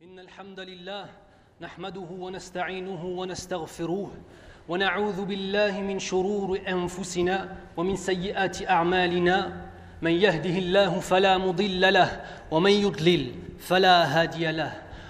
إن الحمد لله نحمده ونستعينه ونستغفروه ونعوذ بالله من شرور أنفسنا ومن سيئات أعمالنا. من يهده الله فلا مضل له ومن يضلل فلا هادي له.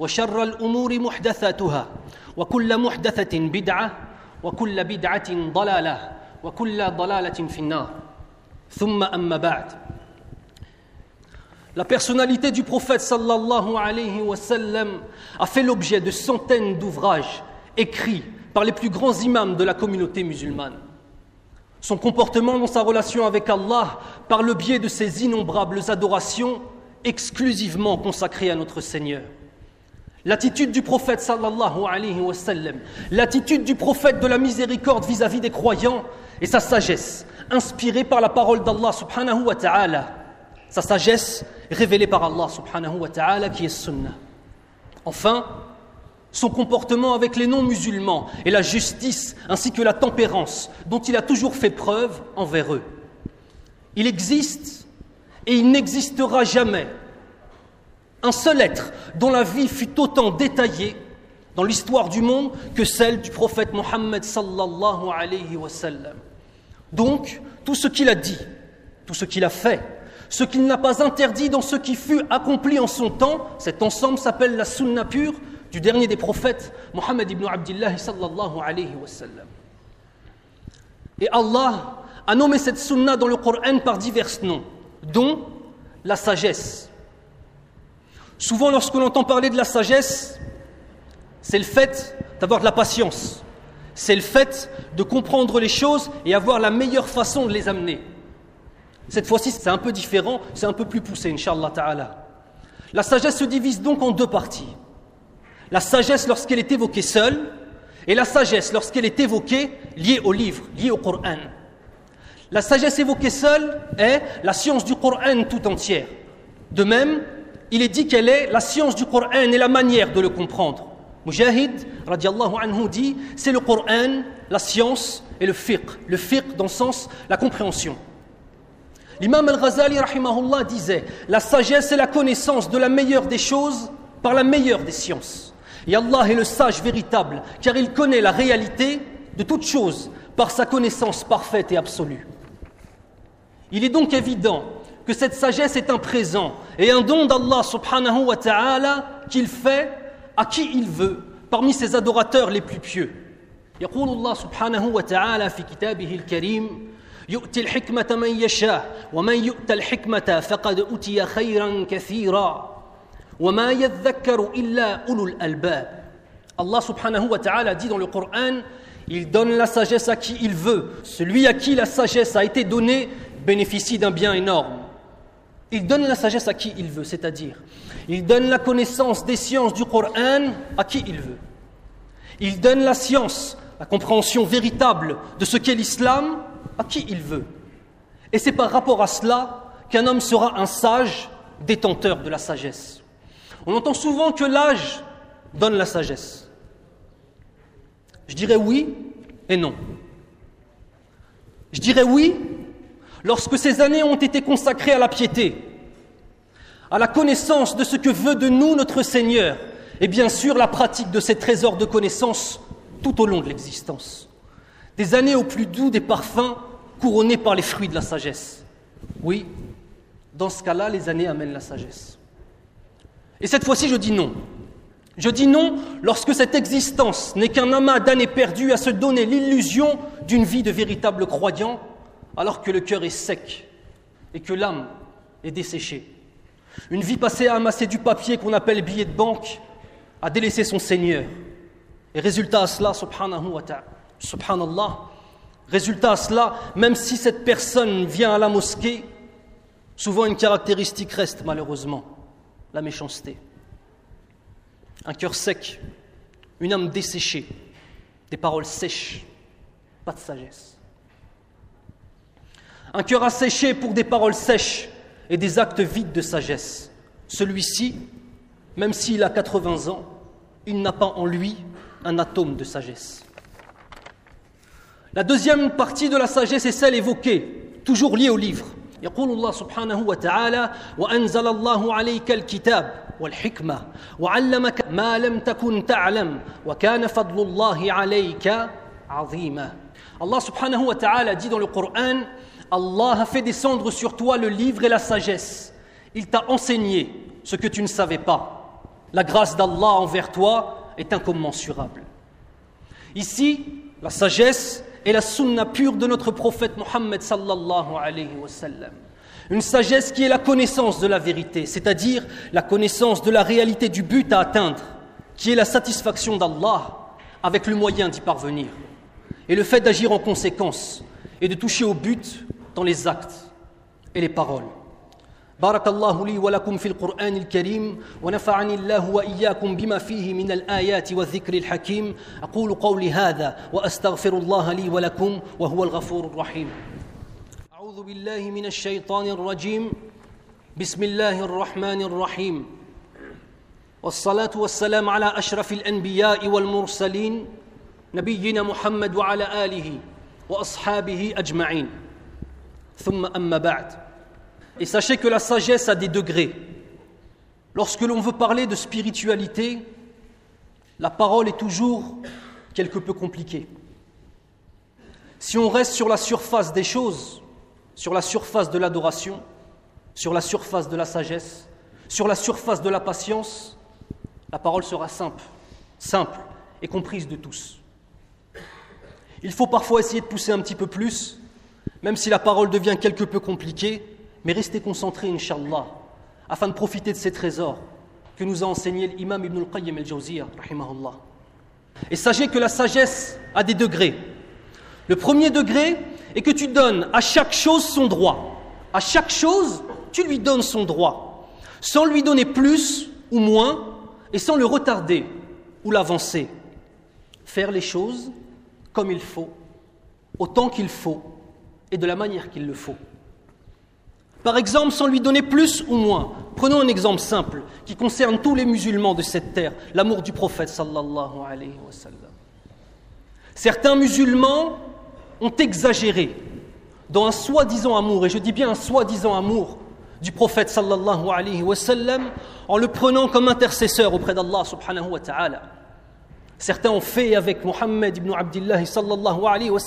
وشر الامور محدثاتها وكل محدثه بدعه وكل بدعه ضلاله وكل ضلاله في النار ثم اما بعد La personnalité du prophète sallallahu alayhi wa sallam a fait l'objet de centaines d'ouvrages écrits par les plus grands imams de la communauté musulmane. Son comportement dans sa relation avec Allah par le biais de ses innombrables adorations exclusivement consacrées à notre Seigneur. L'attitude du prophète sallallahu alayhi wa l'attitude du prophète de la miséricorde vis-à-vis des croyants et sa sagesse, inspirée par la parole d'Allah subhanahu wa ta'ala, sa sagesse révélée par Allah subhanahu wa ta'ala qui est sunnah. Enfin, son comportement avec les non-musulmans et la justice ainsi que la tempérance dont il a toujours fait preuve envers eux. Il existe et il n'existera jamais un seul être dont la vie fut autant détaillée dans l'histoire du monde que celle du prophète Mohammed sallallahu alayhi wa sallam. Donc, tout ce qu'il a dit, tout ce qu'il a fait, ce qu'il n'a pas interdit dans ce qui fut accompli en son temps, cet ensemble s'appelle la sunna pure du dernier des prophètes, Mohammed ibn Abdullah sallallahu alayhi wa. Et Allah a nommé cette sunna dans le Coran par divers noms, dont la sagesse. Souvent, lorsque l'on entend parler de la sagesse, c'est le fait d'avoir de la patience. C'est le fait de comprendre les choses et avoir la meilleure façon de les amener. Cette fois-ci, c'est un peu différent, c'est un peu plus poussé, Inch'Allah ta'ala. La sagesse se divise donc en deux parties. La sagesse lorsqu'elle est évoquée seule, et la sagesse lorsqu'elle est évoquée liée au livre, liée au Coran. La sagesse évoquée seule est la science du Coran tout entière. De même, il est dit qu'elle est la science du Coran et la manière de le comprendre. Mujahid, radiallahu anhu, dit c'est le Coran, la science et le fiqh. Le fiqh dans le sens la compréhension. L'imam al-Ghazali, rahimahullah, disait la sagesse est la connaissance de la meilleure des choses par la meilleure des sciences. Et Allah est le sage véritable, car il connaît la réalité de toute chose par sa connaissance parfaite et absolue. Il est donc évident que cette sagesse est un présent et un don d'Allah subhanahu wa ta'ala qu'il fait à qui il veut parmi ses adorateurs les plus pieux. يقول الله سبحانه وتعالى في كتابه الكريم يؤتي الحكمة من يشاء ومن يؤت الحكمة فقد أوتي خيرا كثيرا وما يذكر إلا أولو الألباب Allah subhanahu wa ta'ala dit dans le Coran il donne la sagesse à qui il veut. Celui à qui la sagesse a été donnée bénéficie d'un bien énorme. Il donne la sagesse à qui il veut, c'est-à-dire, il donne la connaissance des sciences du Coran à qui il veut. Il donne la science, la compréhension véritable de ce qu'est l'islam à qui il veut. Et c'est par rapport à cela qu'un homme sera un sage détenteur de la sagesse. On entend souvent que l'âge donne la sagesse. Je dirais oui et non. Je dirais oui lorsque ces années ont été consacrées à la piété, à la connaissance de ce que veut de nous notre Seigneur, et bien sûr la pratique de ces trésors de connaissances tout au long de l'existence. Des années au plus doux des parfums couronnées par les fruits de la sagesse. Oui, dans ce cas-là, les années amènent la sagesse. Et cette fois-ci, je dis non. Je dis non lorsque cette existence n'est qu'un amas d'années perdues à se donner l'illusion d'une vie de véritable croyant, alors que le cœur est sec et que l'âme est desséchée. Une vie passée à amasser du papier qu'on appelle billet de banque, à délaisser son Seigneur. Et résultat à cela, subhanahu wa subhanallah, résultat à cela, même si cette personne vient à la mosquée, souvent une caractéristique reste malheureusement, la méchanceté. Un cœur sec, une âme desséchée, des paroles sèches, pas de sagesse Un cœur asséché pour des paroles sèches et des actes vides de sagesse. Celui-ci, même s'il a 80 ans, il n'a pas en lui un atome de sagesse. La deuxième partie de la sagesse est celle évoquée, toujours liée au livre. يقول الله سبحانه وتعالى وأنزل الله عليك الكتاب والحكمة وعلمك ما لم تكن تعلم وكان فضل الله عليك عظيما Allah subhanahu wa ta'ala dit dans le Coran Allah a fait descendre sur toi le livre et la sagesse. Il t'a enseigné ce que tu ne savais pas. La grâce d'Allah envers toi est incommensurable. Ici, la sagesse est la sunna pure de notre prophète Mohammed sallallahu alayhi wa sallam. Une sagesse qui est la connaissance de la vérité, c'est-à-dire la connaissance de la réalité du but à atteindre, qui est la satisfaction d'Allah avec le moyen d'y parvenir, et le fait d'agir en conséquence et de toucher au but dans les actes et les paroles. بارك الله لي ولكم في القرآن الكريم ونفعني الله وإياكم بما فيه من الآيات والذكر الحكيم أقول قولي هذا وأستغفر الله لي ولكم وهو الغفور الرحيم أعوذ بالله من الشيطان الرجيم بسم الله الرحمن الرحيم والصلاة والسلام على أشرف الأنبياء والمرسلين نبينا محمد وعلى آله وأصحابه أجمعين Et sachez que la sagesse a des degrés. Lorsque l'on veut parler de spiritualité, la parole est toujours quelque peu compliquée. Si on reste sur la surface des choses, sur la surface de l'adoration, sur la surface de la sagesse, sur la surface de la patience, la parole sera simple, simple et comprise de tous. Il faut parfois essayer de pousser un petit peu plus, même si la parole devient quelque peu compliquée, mais restez concentrés, Inch'Allah, afin de profiter de ces trésors que nous a enseigné l'imam Ibn al-Qayyim al-Jawziyah. Et sachez que la sagesse a des degrés. Le premier degré est que tu donnes à chaque chose son droit. À chaque chose, tu lui donnes son droit, sans lui donner plus ou moins, et sans le retarder ou l'avancer. Faire les choses comme il faut, autant qu'il faut, et de la manière qu'il le faut. Par exemple, sans lui donner plus ou moins. Prenons un exemple simple qui concerne tous les musulmans de cette terre, l'amour du prophète sallallahu alayhi wa sallam. Certains musulmans ont exagéré dans un soi-disant amour, et je dis bien un soi-disant amour du prophète sallallahu alayhi wa sallam, en le prenant comme intercesseur auprès d'Allah subhanahu wa ta'ala. Certains ont fait avec Muhammad ibn Abdullah sallallahu alayhi wa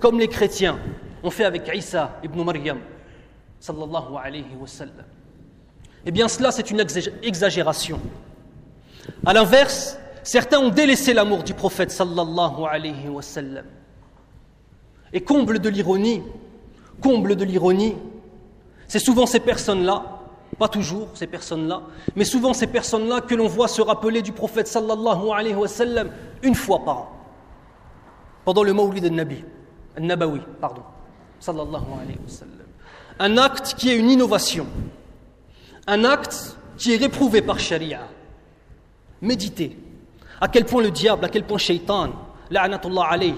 comme les chrétiens ont fait avec Isa ibn Maryam sallallahu alayhi wa sallam. Eh bien cela c'est une exagération. A l'inverse, certains ont délaissé l'amour du prophète sallallahu alayhi wa sallam. Et comble de l'ironie, comble de l'ironie, c'est souvent ces personnes-là, pas toujours ces personnes-là, mais souvent ces personnes-là que l'on voit se rappeler du prophète sallallahu alayhi wa sallam une fois par an, pendant le Mawlid al-Nabi, al-Nabawi, pardon, alayhi un acte qui est une innovation, un acte qui est réprouvé par Sharia. Méditez à quel point le diable, à quel point Shaitan, la'anatullah alayh,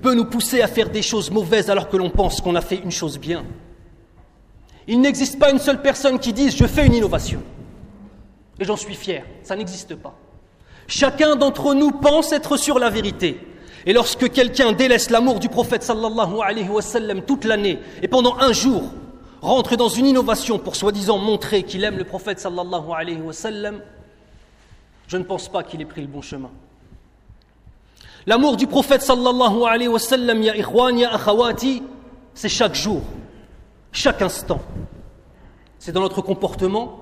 peut nous pousser à faire des choses mauvaises alors que l'on pense qu'on a fait une chose bien. Il n'existe pas une seule personne qui dise je fais une innovation. Et j'en suis fier, ça n'existe pas. Chacun d'entre nous pense être sur la vérité. Et lorsque quelqu'un délaisse l'amour du prophète sallallahu alayhi wa sallam toute l'année et pendant un jour rentre dans une innovation pour soi-disant montrer qu'il aime le prophète sallallahu alayhi wa sallam, je ne pense pas qu'il ait pris le bon chemin. L'amour du prophète sallallahu alayhi wa sallam, ya c'est chaque jour, chaque instant. C'est dans notre comportement,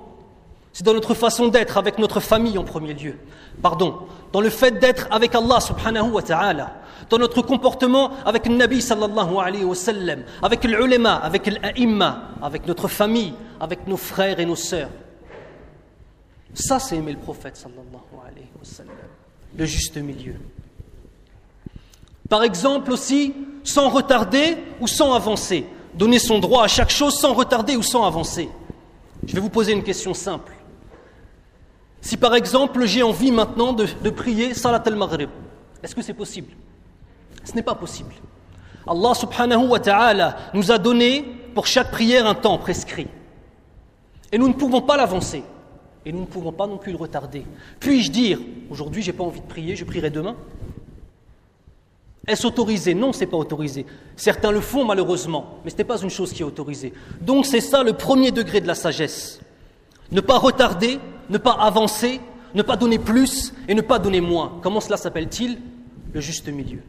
C'est dans notre façon d'être avec notre famille en premier lieu. Pardon, dans le fait d'être avec Allah subhanahu wa ta'ala, dans notre comportement avec le Nabi sallallahu alayhi wa sallam, avec l'ulema, avec l'a'imma, avec notre famille, avec nos frères et nos sœurs. Ça, c'est aimer le prophète sallallahu alayhi wa le juste milieu. Par exemple aussi, sans retarder ou sans avancer. Donner son droit à chaque chose sans retarder ou sans avancer. Je vais vous poser une question simple. Si par exemple j'ai envie maintenant de, prier Salat al-Maghrib, est-ce que c'est possible? Ce n'est pas possible. Allah subhanahu wa ta'ala nous a donné pour chaque prière un temps prescrit. Et nous ne pouvons pas l'avancer. Et nous ne pouvons pas non plus le retarder. Puis-je dire, aujourd'hui j'ai pas envie de prier, je prierai demain? Est-ce autorisé? Non, ce n'est pas autorisé. Certains le font malheureusement, mais ce n'est pas une chose qui est autorisée. Donc c'est ça le premier degré de la sagesse. Ne pas retarder, ne pas avancer, ne pas donner plus et ne pas donner moins. Comment cela s'appelle-t-il? Le juste milieu.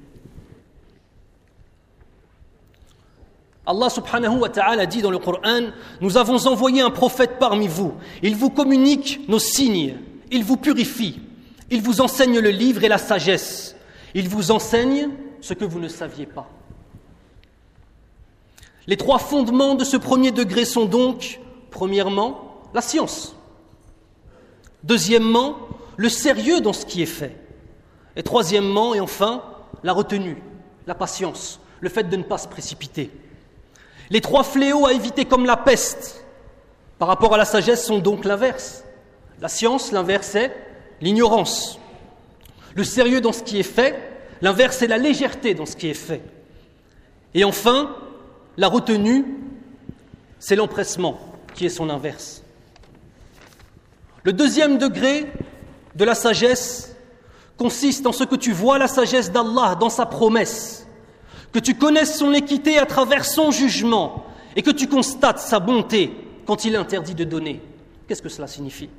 Allah subhanahu wa ta'ala dit dans le Coran, nous avons envoyé un prophète parmi vous. Il vous communique nos signes, il vous purifie, il vous enseigne le livre et la sagesse, il vous enseigne ce que vous ne saviez pas. Les trois fondements de ce premier degré sont donc, premièrement, la science. Deuxièmement, le sérieux dans ce qui est fait. Et troisièmement, et enfin, la retenue, la patience, le fait de ne pas se précipiter. Les trois fléaux à éviter comme la peste par rapport à la sagesse sont donc l'inverse. La science, l'inverse est l'ignorance. Le sérieux dans ce qui est fait, l'inverse est la légèreté dans ce qui est fait. Et enfin, la retenue, c'est l'empressement qui est son inverse. Le deuxième degré de la sagesse consiste en ce que tu vois la sagesse d'Allah dans sa promesse, que tu connaisses son équité à travers son jugement et que tu constates sa bonté quand il interdit de donner. Qu'est-ce que cela signifie?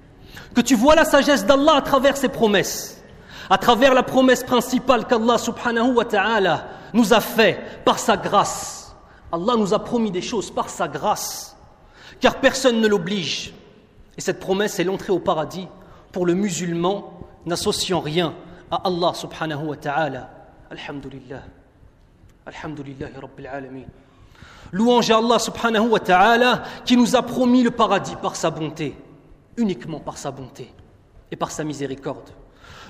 Que tu vois la sagesse d'Allah à travers ses promesses, à travers la promesse principale qu'Allah subhanahu wa ta'ala nous a fait par sa grâce. Allah nous a promis des choses par sa grâce, car personne ne l'oblige. Et cette promesse est l'entrée au paradis pour le musulman n'associant rien à Allah subhanahu wa ta'ala. Alhamdulillah. Alhamdulillah Rabbil Alamin. Louange à Allah subhanahu wa ta'ala qui nous a promis le paradis par sa bonté, uniquement par sa bonté et par sa miséricorde.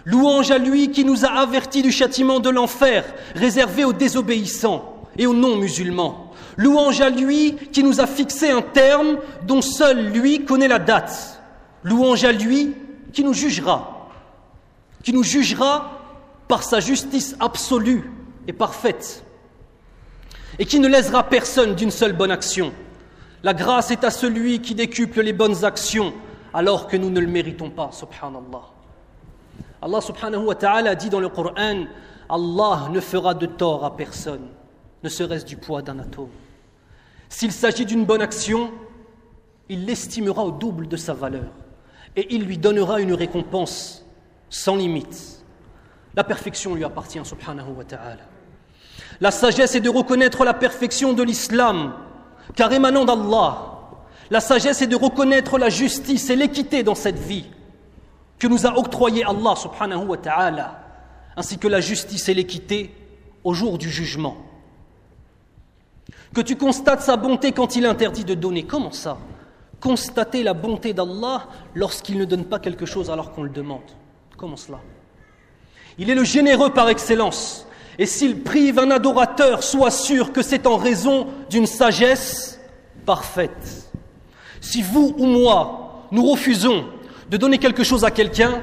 Louange à lui qui nous a avertis du châtiment de l'enfer réservé aux désobéissants et aux non-musulmans. Louange à lui qui nous a fixé un terme dont seul lui connaît la date. Louange à lui qui nous jugera, qui nous jugera par sa justice absolue et parfaite, et qui ne lèsera personne d'une seule bonne action. La grâce est à celui qui décuple les bonnes actions alors que nous ne le méritons pas, subhanallah. Allah subhanahu wa ta'ala dit dans le Coran, Allah ne fera de tort à personne ne serait-ce du poids d'un atome. S'il s'agit d'une bonne action, il l'estimera au double de sa valeur et il lui donnera une récompense sans limite. La perfection lui appartient, subhanahu wa ta'ala. La sagesse est de reconnaître la perfection de l'islam, car émanant d'Allah. La sagesse est de reconnaître la justice et l'équité dans cette vie que nous a octroyé Allah subhanahu wa ta'ala, ainsi que la justice et l'équité au jour du jugement que tu constates sa bonté quand il interdit de donner. Comment ça Constater la bonté d'Allah lorsqu'il ne donne pas quelque chose alors qu'on le demande. Comment cela Il est le généreux par excellence. Et s'il prive un adorateur, sois sûr que c'est en raison d'une sagesse parfaite. Si vous ou moi, nous refusons de donner quelque chose à quelqu'un,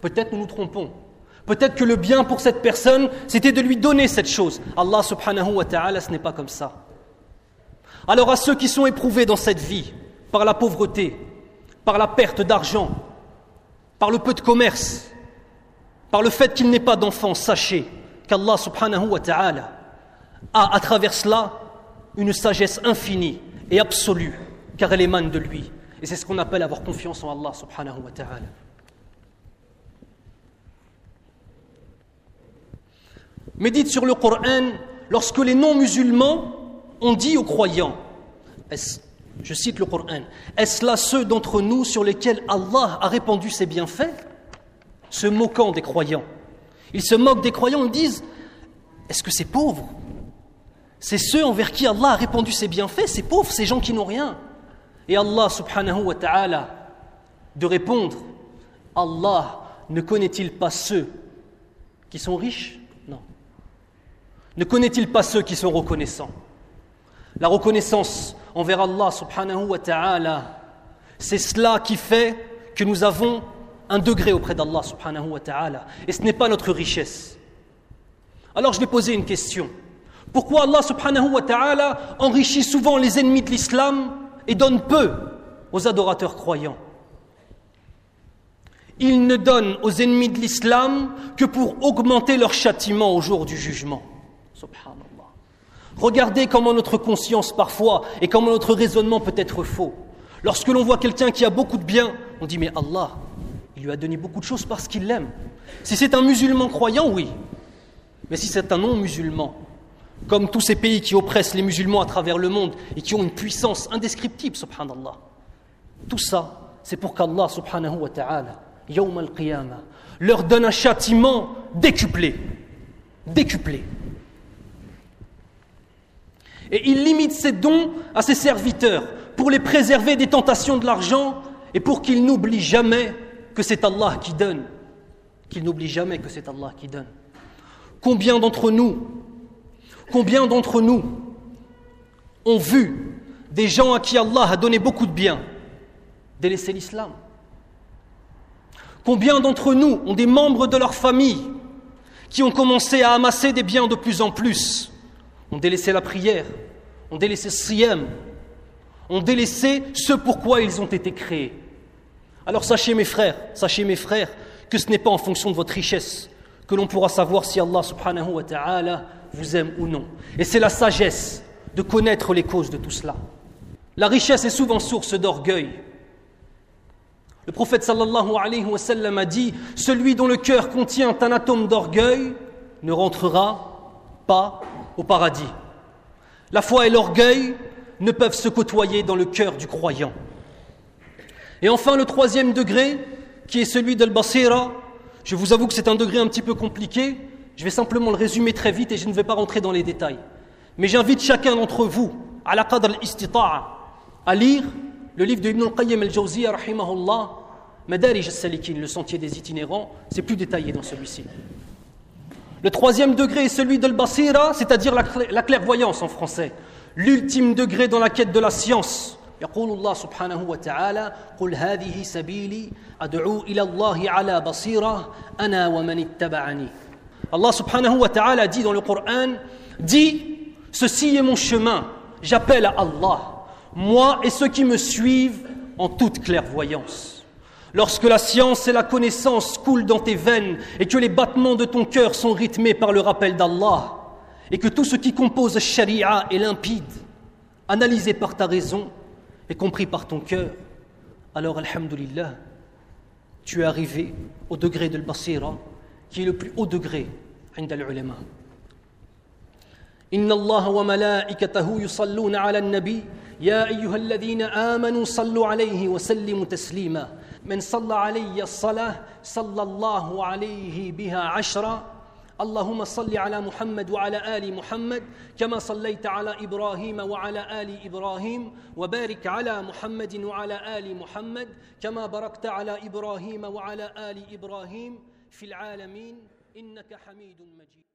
peut-être nous nous trompons. Peut-être que le bien pour cette personne, c'était de lui donner cette chose. Allah subhanahu wa ta'ala, ce n'est pas comme ça. Alors à ceux qui sont éprouvés dans cette vie par la pauvreté, par la perte d'argent, par le peu de commerce, par le fait qu'il n'ait pas d'enfants, sachez qu'Allah subhanahu wa ta'ala a à travers cela une sagesse infinie et absolue, car elle émane de lui. Et c'est ce qu'on appelle avoir confiance en Allah subhanahu wa ta'ala. Médite sur le Coran lorsque les non-musulmans on dit aux croyants, Je cite le Coran. Est-ce là ceux d'entre nous sur lesquels Allah a répandu ses bienfaits? Se moquant des croyants. Ils se moquent des croyants, ils disent Est-ce que c'est pauvre? C'est ceux envers qui Allah a répandu ses bienfaits, c'est pauvres, ces gens qui n'ont rien. Et Allah subhanahu wa ta'ala de répondre Allah ne connaît-il pas ceux qui sont riches? Non. Ne connaît-il pas ceux qui sont reconnaissants? La reconnaissance envers Allah subhanahu wa ta'ala, c'est cela qui fait que nous avons un degré auprès d'Allah subhanahu wa ta'ala. Et ce n'est pas notre richesse. Alors je vais poser une question. Pourquoi Allah subhanahu wa ta'ala enrichit souvent les ennemis de l'islam et donne peu aux adorateurs croyants? Il ne donne aux ennemis de l'islam que pour augmenter leur châtiment au jour du jugement. Subhanallah. Regardez comment notre conscience parfois et comment notre raisonnement peut être faux. Lorsque l'on voit quelqu'un qui a beaucoup de biens, on dit mais Allah, il lui a donné beaucoup de choses parce qu'il l'aime. Si c'est un musulman croyant, oui. Mais si c'est un non-musulman, comme tous ces pays qui oppressent les musulmans à travers le monde et qui ont une puissance indescriptible, subhanallah, tout ça, c'est pour qu'Allah subhanahu wa ta'ala Yawm al leur donne un châtiment décuplé. Décuplé. Et il limite ses dons à ses serviteurs pour les préserver des tentations de l'argent et pour qu'ils n'oublient jamais que c'est Allah qui donne. Qu'ils n'oublient jamais que c'est Allah qui donne. Combien d'entre nous, combien d'entre nous ont vu des gens à qui Allah a donné beaucoup de biens délaisser l'islam? Combien d'entre nous ont des membres de leur famille qui ont commencé à amasser des biens de plus en plus, ont délaissé la prière, ont délaissé siyam, ont délaissé ce pourquoi ils ont été créés. Alors sachez mes frères, sachez mes frères, que ce n'est pas en fonction de votre richesse que l'on pourra savoir si Allah subhanahu wa ta'ala vous aime ou non. Et c'est la sagesse de connaître les causes de tout cela. La richesse est souvent source d'orgueil, le prophète sallallahu alayhi wa sallam a dit Celui dont le cœur contient un atome d'orgueil ne rentrera pas au paradis. La foi et l'orgueil ne peuvent se côtoyer dans le cœur du croyant. Et enfin, le troisième degré, qui est celui de l'basira, je vous avoue que c'est un degré un petit peu compliqué. Je vais simplement le résumer très vite et je ne vais pas rentrer dans les détails. Mais j'invite chacun d'entre vous, à la qadr al à lire le livre de Ibn al-Qayyim al-Jawziyya, rahimahullah, Madarij al-Salikin, le sentier des itinérants, c'est plus détaillé dans celui-ci. Le troisième degré est celui de l'basira, c'est-à-dire la, clairvoyance en français. L'ultime degré dans la quête de la science. يقول الله سبحانه وتعالى قل هذه سبيلي أدعو إلى الله على بصيرة أنا ومن اتبعني Allah subhanahu wa ta'ala dit dans le Coran dit ceci est mon chemin j'appelle à Allah moi et ceux qui me suivent en toute clairvoyance. Lorsque la science et la connaissance coulent dans tes veines et que les battements de ton cœur sont rythmés par le rappel d'Allah et que tout ce qui compose Sharia est limpide, analysé par ta raison et compris par ton cœur, alors Alhamdulillah, tu es arrivé au degré de l'basira qui est le plus haut degré عند العلماء إن الله وملائكته يصلون على النبي يا ايها الذين امنوا صلوا عليه وسلموا تسليما من صلى علي الصلاة صلى الله عليه بها عشرا اللهم صل على محمد وعلى آل محمد كما صليت على إبراهيم وعلى آل إبراهيم وبارك على محمد وعلى آل محمد كما باركت على إبراهيم وعلى آل إبراهيم في العالمين إنك حميد مجيد.